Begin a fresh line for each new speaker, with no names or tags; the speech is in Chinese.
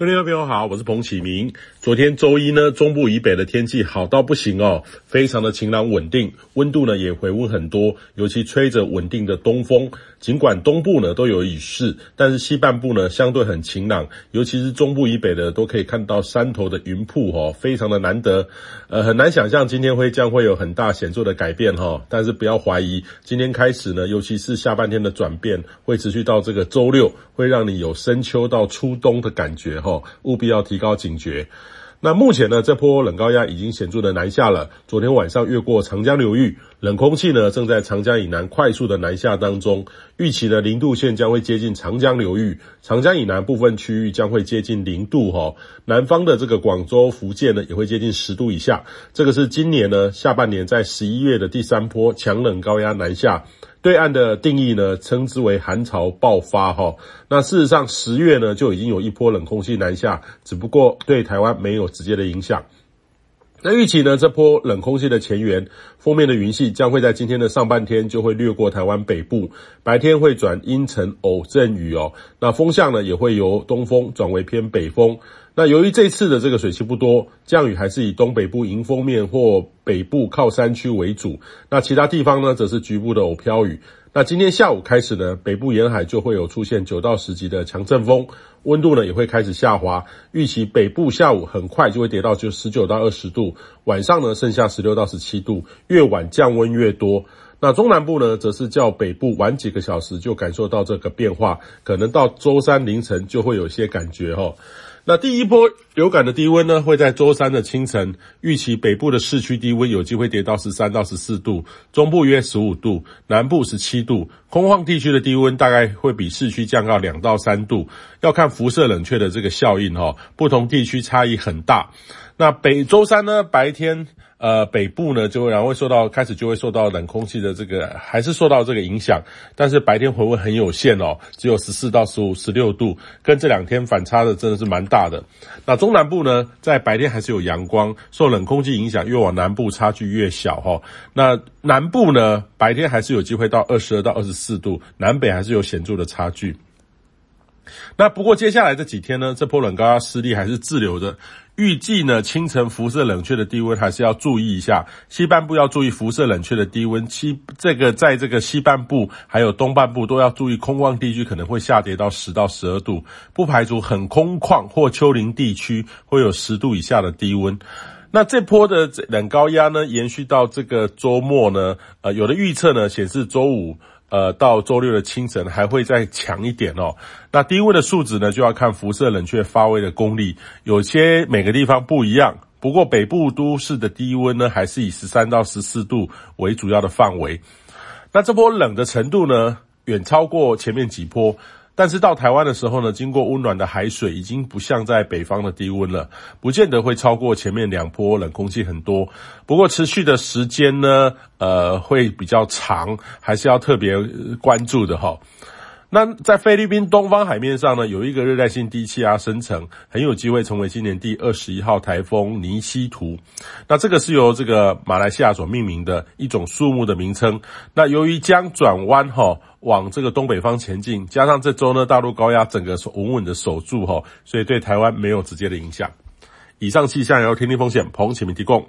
各位朋友好，我是彭启明。昨天周一呢，中部以北的天气好到不行哦，非常的晴朗稳定，温度呢也回温很多，尤其吹着稳定的东风。尽管东部呢都有雨势，但是西半部呢相对很晴朗，尤其是中部以北的都可以看到山头的云瀑哦，非常的难得。呃，很难想象今天会将会有很大显著的改变哈，但是不要怀疑，今天开始呢，尤其是下半天的转变会持续到这个周六，会让你有深秋到初冬的感觉哈。务必要提高警觉。那目前呢，这波冷高压已经显著的南下了。昨天晚上越过长江流域，冷空气呢正在长江以南快速的南下当中。预期的零度线将会接近长江流域，长江以南部分区域将会接近零度哈。南方的这个广州、福建呢也会接近十度以下。这个是今年呢下半年在十一月的第三波强冷高压南下。对岸的定义呢，称之为寒潮爆发哈。那事实上，十月呢就已经有一波冷空气南下，只不过对台湾没有直接的影响。那预期呢，这波冷空气的前缘，锋面的云系将会在今天的上半天就会掠过台湾北部，白天会转阴沉偶阵雨哦。那风向呢也会由东风转为偏北风。那由于这次的这个水汽不多，降雨还是以东北部迎风面或北部靠山区为主。那其他地方呢，则是局部的偶飘雨。那今天下午开始呢，北部沿海就会有出现九到十级的强阵风，温度呢也会开始下滑。预期北部下午很快就会跌到就十九到二十度，晚上呢剩下十六到十七度，越晚降温越多。那中南部呢，则是较北部晚几个小时就感受到这个变化，可能到周三凌晨就会有些感觉齁。那第一波流感的低温呢，会在周三的清晨，预期北部的市区低温有机会跌到十三到十四度，中部约十五度，南部十七度，空旷地区的低温大概会比市区降到两到三度，要看辐射冷却的这个效应哈，不同地区差异很大。那北周三呢，白天。呃，北部呢就然后会受到开始就会受到冷空气的这个还是受到这个影响，但是白天回温很有限哦，只有十四到十五、十六度，跟这两天反差的真的是蛮大的。那中南部呢，在白天还是有阳光，受冷空气影响，越往南部差距越小哈、哦。那南部呢，白天还是有机会到二十二到二十四度，南北还是有显著的差距。那不过接下来这几天呢，这波冷高压势力还是滞留的。预计呢，清晨辐射冷却的低温还是要注意一下。西半部要注意辐射冷却的低温，西这个在这个西半部还有东半部都要注意，空旷地区可能会下跌到十到十二度，不排除很空旷或丘陵地区会有十度以下的低温。那这波的冷高压呢，延续到这个周末呢，呃，有的预测呢显示周五。呃，到周六的清晨还会再强一点哦。那低温的数值呢，就要看辐射冷却发威的功力，有些每个地方不一样。不过北部都市的低温呢，还是以十三到十四度为主要的范围。那这波冷的程度呢，远超过前面几波。但是到台湾的时候呢，经过温暖的海水，已经不像在北方的低温了，不见得会超过前面两波冷空气很多。不过持续的时间呢，呃，会比较长，还是要特别关注的哈。那在菲律宾东方海面上呢，有一个热带性低气压生成，很有机会成为今年第二十一号台风尼西图。那这个是由这个马来西亚所命名的一种树木的名称。那由于将转弯哈，往这个东北方前进，加上这周呢大陆高压整个稳稳的守住哈，所以对台湾没有直接的影响。以上气象由天气风险彭启明提供。